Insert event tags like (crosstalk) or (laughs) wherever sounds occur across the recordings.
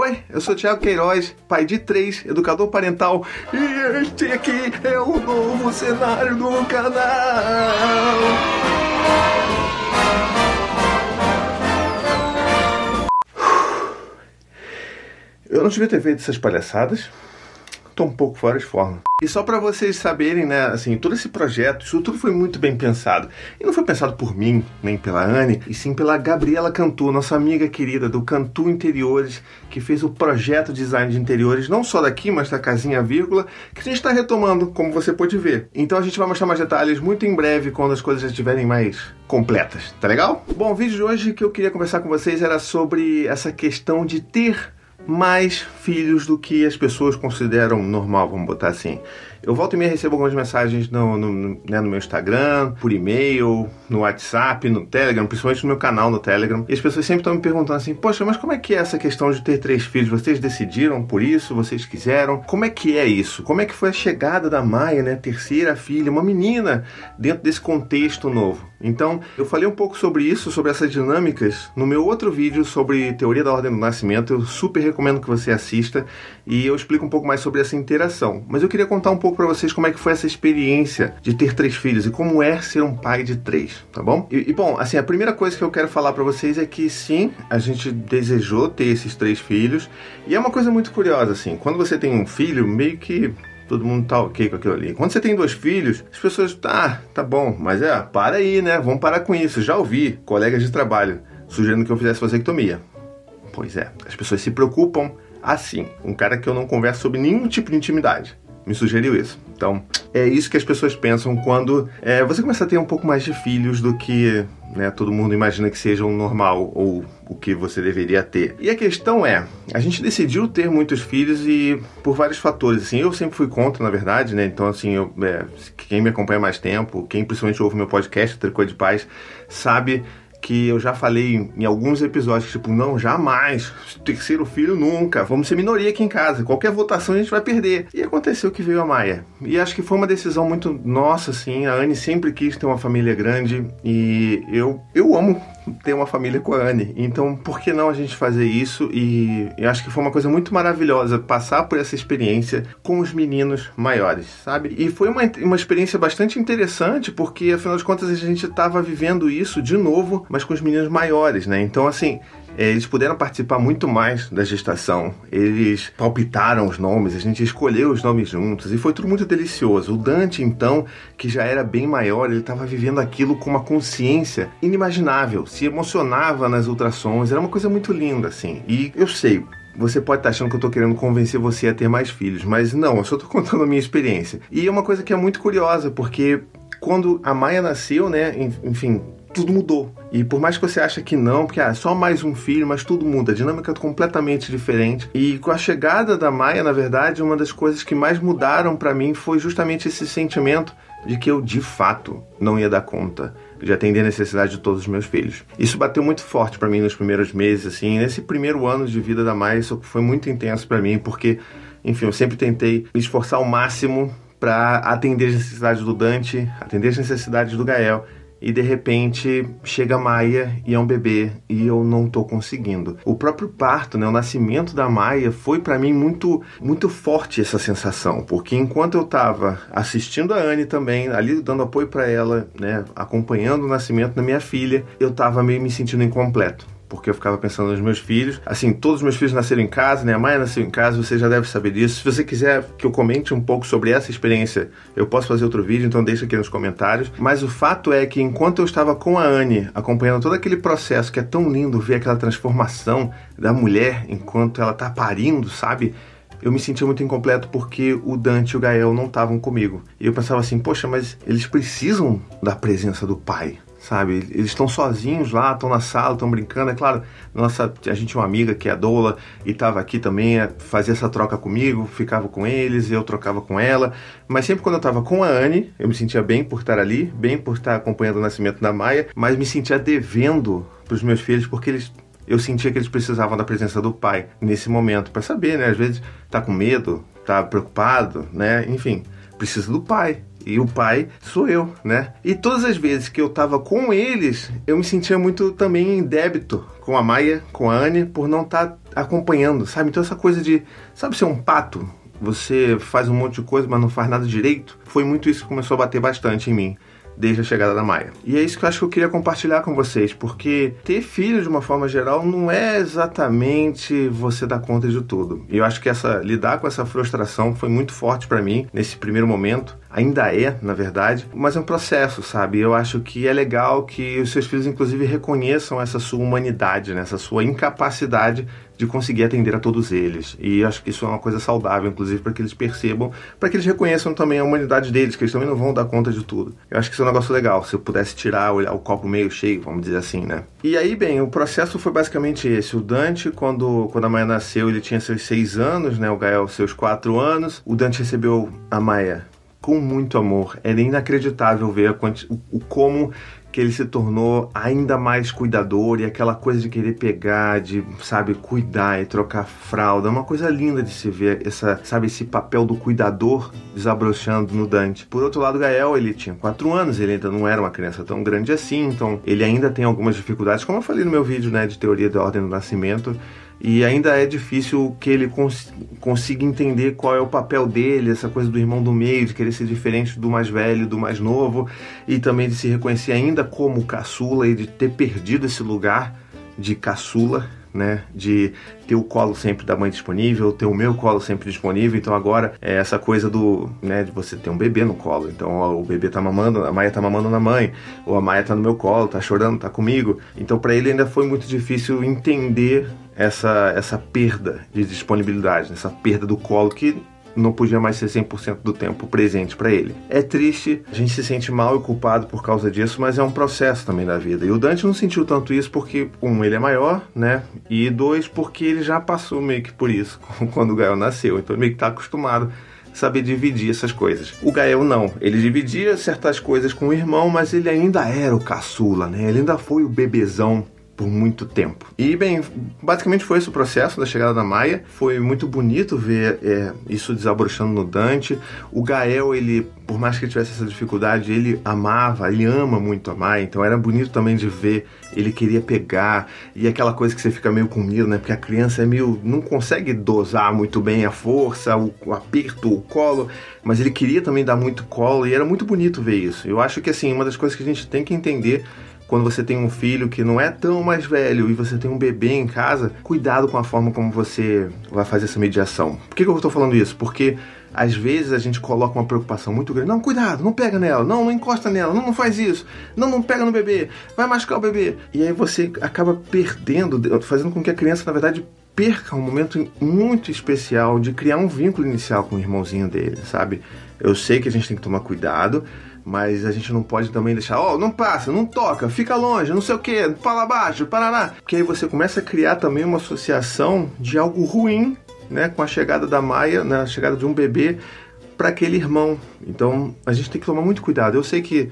Oi, eu sou Thiago Queiroz, pai de três, educador parental, e este aqui é o novo cenário do canal. Eu não devia ter feito essas palhaçadas, tô um pouco fora de forma. E só para vocês saberem, né, assim, todo esse projeto, isso tudo foi muito bem pensado. E não foi pensado por mim, nem pela Anne, e sim pela Gabriela Cantu, nossa amiga querida do Cantu Interiores, que fez o projeto de design de interiores, não só daqui, mas da casinha vírgula, que a gente está retomando, como você pode ver. Então a gente vai mostrar mais detalhes muito em breve, quando as coisas já estiverem mais completas, tá legal? Bom, o vídeo de hoje que eu queria conversar com vocês era sobre essa questão de ter mais filhos do que as pessoas consideram normal, vamos botar assim. Eu volto e me recebo algumas mensagens no, no, né, no meu Instagram, por e-mail, no WhatsApp, no Telegram, principalmente no meu canal no Telegram. E as pessoas sempre estão me perguntando assim: Poxa, mas como é que é essa questão de ter três filhos? Vocês decidiram por isso? Vocês quiseram? Como é que é isso? Como é que foi a chegada da Maia, né? Terceira filha, uma menina, dentro desse contexto novo? Então, eu falei um pouco sobre isso, sobre essas dinâmicas, no meu outro vídeo sobre teoria da ordem do nascimento. Eu super recomendo que você assista e eu explico um pouco mais sobre essa interação. Mas eu queria contar um pouco para vocês como é que foi essa experiência de ter três filhos e como é ser um pai de três, tá bom? E, e bom, assim, a primeira coisa que eu quero falar para vocês é que sim, a gente desejou ter esses três filhos e é uma coisa muito curiosa, assim, quando você tem um filho, meio que todo mundo tá ok com aquilo ali. Quando você tem dois filhos, as pessoas, tá, tá bom, mas é, para aí, né? Vamos parar com isso. Já ouvi colegas de trabalho sugerindo que eu fizesse vasectomia. Pois é, as pessoas se preocupam assim. Um cara que eu não converso sobre nenhum tipo de intimidade me sugeriu isso. Então, é isso que as pessoas pensam quando é, você começa a ter um pouco mais de filhos do que né, todo mundo imagina que seja o normal ou o que você deveria ter. E a questão é, a gente decidiu ter muitos filhos e por vários fatores, assim, eu sempre fui contra, na verdade, né, então assim, eu, é, quem me acompanha mais tempo, quem principalmente ouve meu podcast, Tricô de Paz, sabe que eu já falei em alguns episódios, tipo, não, jamais, terceiro filho nunca, vamos ser minoria aqui em casa, qualquer votação a gente vai perder. E aconteceu que veio a Maia. E acho que foi uma decisão muito nossa, assim, a Anne sempre quis ter uma família grande e eu, eu amo ter uma família com a Anne. Então, por que não a gente fazer isso? E eu acho que foi uma coisa muito maravilhosa passar por essa experiência com os meninos maiores, sabe? E foi uma, uma experiência bastante interessante, porque afinal de contas a gente estava vivendo isso de novo, mas com os meninos maiores, né? Então, assim, eles puderam participar muito mais da gestação. Eles palpitaram os nomes, a gente escolheu os nomes juntos e foi tudo muito delicioso. O Dante, então, que já era bem maior, ele estava vivendo aquilo com uma consciência inimaginável, se emocionava nas ultrassons, era uma coisa muito linda, assim. E eu sei, você pode estar achando que eu estou querendo convencer você a ter mais filhos, mas não, eu só estou (laughs) contando a minha experiência. E é uma coisa que é muito curiosa, porque quando a Maia nasceu, né, enfim, tudo mudou. E por mais que você ache que não, porque ah, só mais um filho, mas tudo muda, a dinâmica é completamente diferente. E com a chegada da Maia, na verdade, uma das coisas que mais mudaram para mim foi justamente esse sentimento de que eu de fato não ia dar conta de atender a necessidade de todos os meus filhos. Isso bateu muito forte para mim nos primeiros meses, assim, nesse primeiro ano de vida da Maia, isso foi muito intenso para mim, porque, enfim, eu sempre tentei me esforçar ao máximo para atender as necessidades do Dante, atender as necessidades do Gael e de repente chega a Maia e é um bebê e eu não tô conseguindo. O próprio parto, né, o nascimento da Maia foi para mim muito muito forte essa sensação, porque enquanto eu tava assistindo a Anne também, ali dando apoio para ela, né, acompanhando o nascimento da minha filha, eu tava meio me sentindo incompleto porque eu ficava pensando nos meus filhos. Assim, todos os meus filhos nasceram em casa, né? A Maia nasceu em casa, você já deve saber disso. Se você quiser que eu comente um pouco sobre essa experiência, eu posso fazer outro vídeo, então deixa aqui nos comentários. Mas o fato é que enquanto eu estava com a Anne, acompanhando todo aquele processo que é tão lindo ver aquela transformação da mulher enquanto ela tá parindo, sabe? eu me sentia muito incompleto porque o Dante e o Gael não estavam comigo. E eu pensava assim, poxa, mas eles precisam da presença do pai sabe? Eles estão sozinhos lá, estão na sala, estão brincando. É claro, nossa, a gente tinha uma amiga que é Doula e estava aqui também, é, fazia essa troca comigo, ficava com eles, eu trocava com ela. Mas sempre quando eu estava com a Anne, eu me sentia bem por estar ali, bem por estar acompanhando o nascimento da Maia, mas me sentia devendo para os meus filhos porque eles eu sentia que eles precisavam da presença do pai nesse momento para saber, né? Às vezes tá com medo, tá preocupado, né? Enfim, precisa do pai. E o pai sou eu, né? E todas as vezes que eu tava com eles, eu me sentia muito também em débito com a Maia, com a Anne, por não estar tá acompanhando, sabe? Então essa coisa de, sabe ser um pato? Você faz um monte de coisa, mas não faz nada direito. Foi muito isso que começou a bater bastante em mim desde a chegada da Maia. E é isso que eu acho que eu queria compartilhar com vocês, porque ter filho de uma forma geral não é exatamente você dar conta de tudo. E eu acho que essa lidar com essa frustração foi muito forte para mim nesse primeiro momento ainda é, na verdade, mas é um processo, sabe? Eu acho que é legal que os seus filhos, inclusive, reconheçam essa sua humanidade, né? essa sua incapacidade de conseguir atender a todos eles. E acho que isso é uma coisa saudável, inclusive, para que eles percebam, para que eles reconheçam também a humanidade deles, que eles também não vão dar conta de tudo. Eu acho que isso é um negócio legal, se eu pudesse tirar, olhar o copo meio cheio, vamos dizer assim, né? E aí, bem, o processo foi basicamente esse. O Dante, quando, quando a Maia nasceu, ele tinha seus seis anos, né? O Gael, seus quatro anos. O Dante recebeu a Maia com muito amor. É inacreditável ver o, o como que ele se tornou ainda mais cuidador e aquela coisa de querer pegar, de, sabe, cuidar e trocar fralda. É uma coisa linda de se ver essa, sabe, esse papel do cuidador desabrochando no Dante. Por outro lado, Gael, ele tinha 4 anos, ele ainda não era uma criança tão grande assim, então ele ainda tem algumas dificuldades, como eu falei no meu vídeo, né, de teoria da ordem do nascimento e ainda é difícil que ele cons consiga entender qual é o papel dele, essa coisa do irmão do meio, de querer ser diferente do mais velho, do mais novo, e também de se reconhecer ainda como caçula e de ter perdido esse lugar de caçula, né? De ter o colo sempre da mãe disponível, ter o meu colo sempre disponível. Então agora é essa coisa do, né, de você ter um bebê no colo. Então ó, o bebê tá mamando, a Maia tá mamando na mãe, ou a Maia tá no meu colo, tá chorando, tá comigo. Então para ele ainda foi muito difícil entender essa, essa perda de disponibilidade, essa perda do colo que não podia mais ser 100% do tempo presente para ele. É triste, a gente se sente mal e culpado por causa disso, mas é um processo também da vida. E o Dante não sentiu tanto isso porque, um, ele é maior, né? E dois, porque ele já passou meio que por isso (laughs) quando o Gael nasceu. Então ele meio que tá acostumado saber dividir essas coisas. O Gael não, ele dividia certas coisas com o irmão, mas ele ainda era o caçula, né? Ele ainda foi o bebezão por muito tempo. E, bem, basicamente foi esse o processo da chegada da Maia. Foi muito bonito ver é, isso desabrochando no Dante. O Gael, ele, por mais que ele tivesse essa dificuldade, ele amava, ele ama muito a Maia. Então era bonito também de ver ele queria pegar. E aquela coisa que você fica meio com medo, né? Porque a criança é meio. não consegue dosar muito bem a força, o, o aperto, o colo. Mas ele queria também dar muito colo e era muito bonito ver isso. Eu acho que, assim, uma das coisas que a gente tem que entender quando você tem um filho que não é tão mais velho e você tem um bebê em casa, cuidado com a forma como você vai fazer essa mediação. Por que, que eu estou falando isso? Porque às vezes a gente coloca uma preocupação muito grande. Não, cuidado, não pega nela, não, não encosta nela, não, não faz isso, não, não pega no bebê, vai machucar o bebê. E aí você acaba perdendo, fazendo com que a criança, na verdade, perca um momento muito especial de criar um vínculo inicial com o irmãozinho dele, sabe? Eu sei que a gente tem que tomar cuidado, mas a gente não pode também deixar, ó, oh, não passa, não toca, fica longe, não sei o que, fala baixo, parará. Porque aí você começa a criar também uma associação de algo ruim, né, com a chegada da Maia, né, a chegada de um bebê para aquele irmão. Então a gente tem que tomar muito cuidado. Eu sei que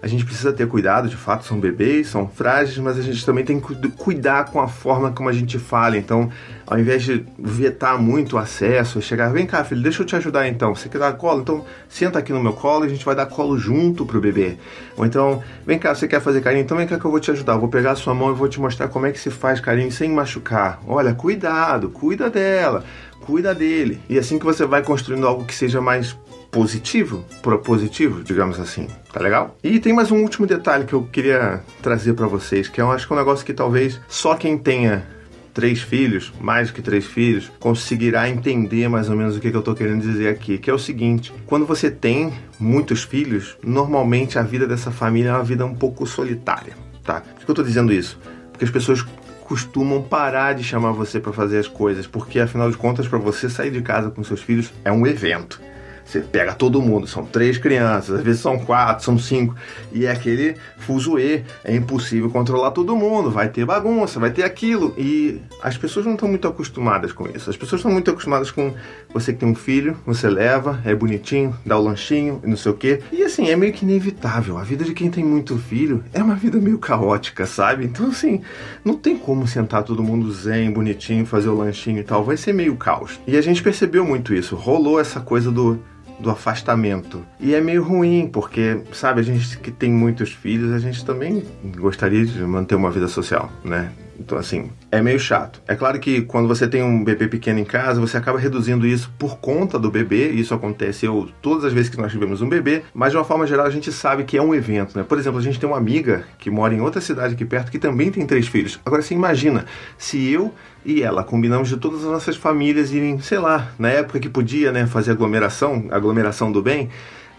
a gente precisa ter cuidado, de fato, são bebês, são frágeis, mas a gente também tem que cuidar com a forma como a gente fala. Então, ao invés de vetar muito o acesso, chegar, vem cá, filho, deixa eu te ajudar então. Você quer dar colo? Então, senta aqui no meu colo e a gente vai dar colo junto pro bebê. Ou então, vem cá, você quer fazer carinho? Então vem cá que eu vou te ajudar. Eu vou pegar a sua mão e vou te mostrar como é que se faz carinho sem machucar. Olha, cuidado, cuida dela, cuida dele. E assim que você vai construindo algo que seja mais positivo, propositivo, digamos assim. Tá legal? E tem mais um último detalhe que eu queria trazer para vocês, que eu acho que é um negócio que talvez só quem tenha três filhos, mais do que três filhos, conseguirá entender mais ou menos o que, eu estou querendo dizer aqui, que é o seguinte: quando você tem muitos filhos, normalmente a vida dessa família é uma vida um pouco solitária, tá? Por que eu estou dizendo isso? Porque as pessoas costumam parar de chamar você para fazer as coisas, porque afinal de contas, para você sair de casa com seus filhos é um evento. Você pega todo mundo, são três crianças, às vezes são quatro, são cinco, e é aquele fuzuê, é impossível controlar todo mundo, vai ter bagunça, vai ter aquilo, e as pessoas não estão muito acostumadas com isso. As pessoas estão muito acostumadas com você que tem um filho, você leva, é bonitinho, dá o lanchinho e não sei o quê. E assim, é meio que inevitável. A vida de quem tem muito filho é uma vida meio caótica, sabe? Então assim, não tem como sentar todo mundo zen, bonitinho, fazer o lanchinho e tal, vai ser meio caos. E a gente percebeu muito isso, rolou essa coisa do do afastamento. E é meio ruim, porque, sabe, a gente que tem muitos filhos, a gente também gostaria de manter uma vida social, né? Então, assim, é meio chato. É claro que quando você tem um bebê pequeno em casa, você acaba reduzindo isso por conta do bebê. Isso aconteceu todas as vezes que nós tivemos um bebê, mas de uma forma geral a gente sabe que é um evento, né? Por exemplo, a gente tem uma amiga que mora em outra cidade aqui perto que também tem três filhos. Agora, você imagina, se eu e ela combinamos de todas as nossas famílias irem, sei lá, na época que podia, né, fazer aglomeração, aglomeração do bem,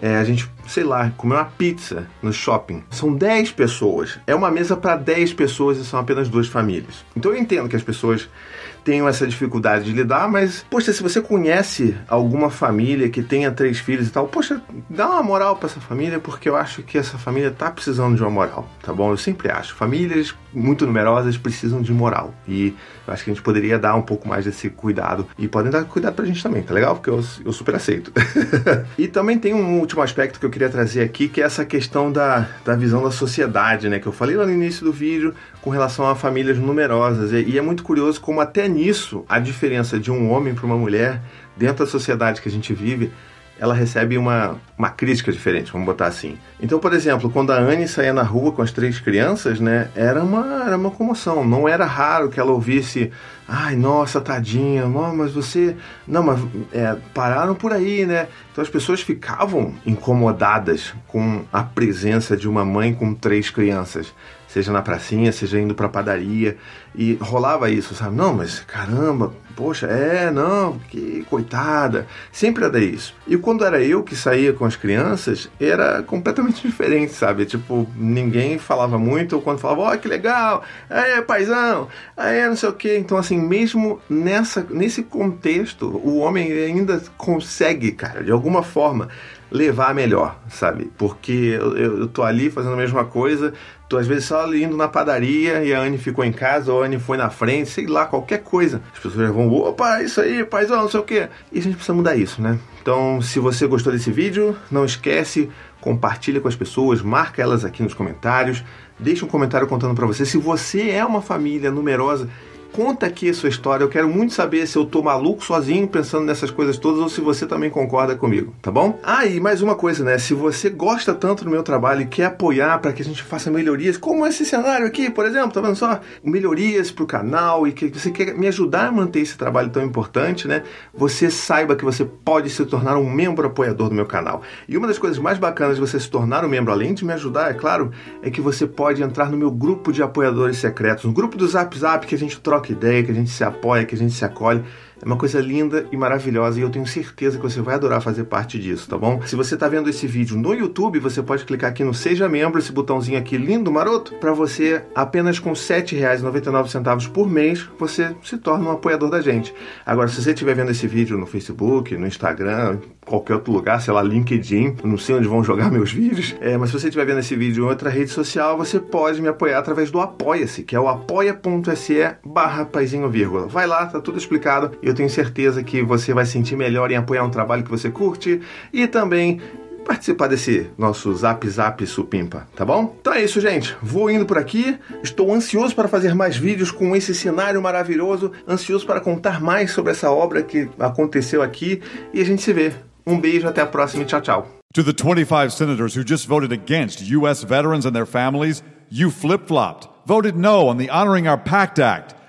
é, a gente, sei lá, comer uma pizza no shopping. São 10 pessoas. É uma mesa para 10 pessoas e são apenas duas famílias. Então eu entendo que as pessoas tenham essa dificuldade de lidar, mas, poxa, se você conhece alguma família que tenha três filhos e tal, poxa, dá uma moral para essa família, porque eu acho que essa família tá precisando de uma moral, tá bom? Eu sempre acho. Famílias muito numerosas precisam de moral. E eu acho que a gente poderia dar um pouco mais desse cuidado. E podem dar cuidado pra gente também, tá legal? Porque eu, eu super aceito. (laughs) e também tem um último aspecto que eu queria trazer aqui, que é essa questão da, da visão da sociedade, né? Que eu falei lá no início do vídeo com relação a famílias numerosas. E, e é muito curioso como até nisso a diferença de um homem para uma mulher dentro da sociedade que a gente vive ela recebe uma, uma crítica diferente, vamos botar assim. Então, por exemplo, quando a Anne saía na rua com as três crianças, né, era uma, era uma comoção. Não era raro que ela ouvisse, ai, nossa, tadinha, mas você. Não, mas é, pararam por aí, né? Então as pessoas ficavam incomodadas com a presença de uma mãe com três crianças seja na pracinha, seja indo pra padaria, e rolava isso, sabe? Não, mas caramba, poxa, é, não, que coitada. Sempre era isso. E quando era eu que saía com as crianças, era completamente (laughs) diferente, sabe? Tipo, ninguém falava muito, ou quando falava, ó, oh, que legal, é, paizão, é, não sei o quê. Então, assim, mesmo nessa, nesse contexto, o homem ainda consegue, cara, de alguma forma, levar melhor, sabe? Porque eu, eu, tô ali fazendo a mesma coisa, tô às vezes só indo na padaria e a Anne ficou em casa, ou a Anne foi na frente, sei lá, qualquer coisa. As pessoas vão, opa, isso aí, paizão, não sei o quê. E a gente precisa mudar isso, né? Então, se você gostou desse vídeo, não esquece, compartilha com as pessoas, marca elas aqui nos comentários, deixa um comentário contando para você se você é uma família numerosa Conta aqui a sua história. Eu quero muito saber se eu tô maluco sozinho pensando nessas coisas todas ou se você também concorda comigo, tá bom? Ah, e mais uma coisa, né? Se você gosta tanto do meu trabalho e quer apoiar para que a gente faça melhorias, como esse cenário aqui, por exemplo, tá vendo só? Melhorias pro canal e que você quer me ajudar a manter esse trabalho tão importante, né? Você saiba que você pode se tornar um membro apoiador do meu canal. E uma das coisas mais bacanas de você se tornar um membro, além de me ajudar, é claro, é que você pode entrar no meu grupo de apoiadores secretos, um grupo do Zap Zap que a gente troca troca ideia, que a gente se apoia, que a gente se acolhe. É uma coisa linda e maravilhosa e eu tenho certeza que você vai adorar fazer parte disso, tá bom? Se você está vendo esse vídeo no YouTube, você pode clicar aqui no Seja Membro, esse botãozinho aqui lindo, maroto, para você, apenas com R$ 7,99 por mês, você se torna um apoiador da gente. Agora, se você estiver vendo esse vídeo no Facebook, no Instagram, qualquer outro lugar, sei lá, LinkedIn, não sei onde vão jogar (laughs) meus vídeos, é, mas se você estiver vendo esse vídeo em outra rede social, você pode me apoiar através do Apoia-se, que é o apoia.se barra. Vai lá, tá tudo explicado eu tenho certeza que você vai sentir melhor em apoiar um trabalho que você curte e também participar desse nosso Zap Zap Supimpa, tá bom? Então é isso, gente. Vou indo por aqui. Estou ansioso para fazer mais vídeos com esse cenário maravilhoso, ansioso para contar mais sobre essa obra que aconteceu aqui e a gente se vê. Um beijo, até a próxima e tchau, tchau. To the 25 senators who just voted against U.S. veterans and their families, you flip-flopped, voted no on the Honoring Our Pact Act.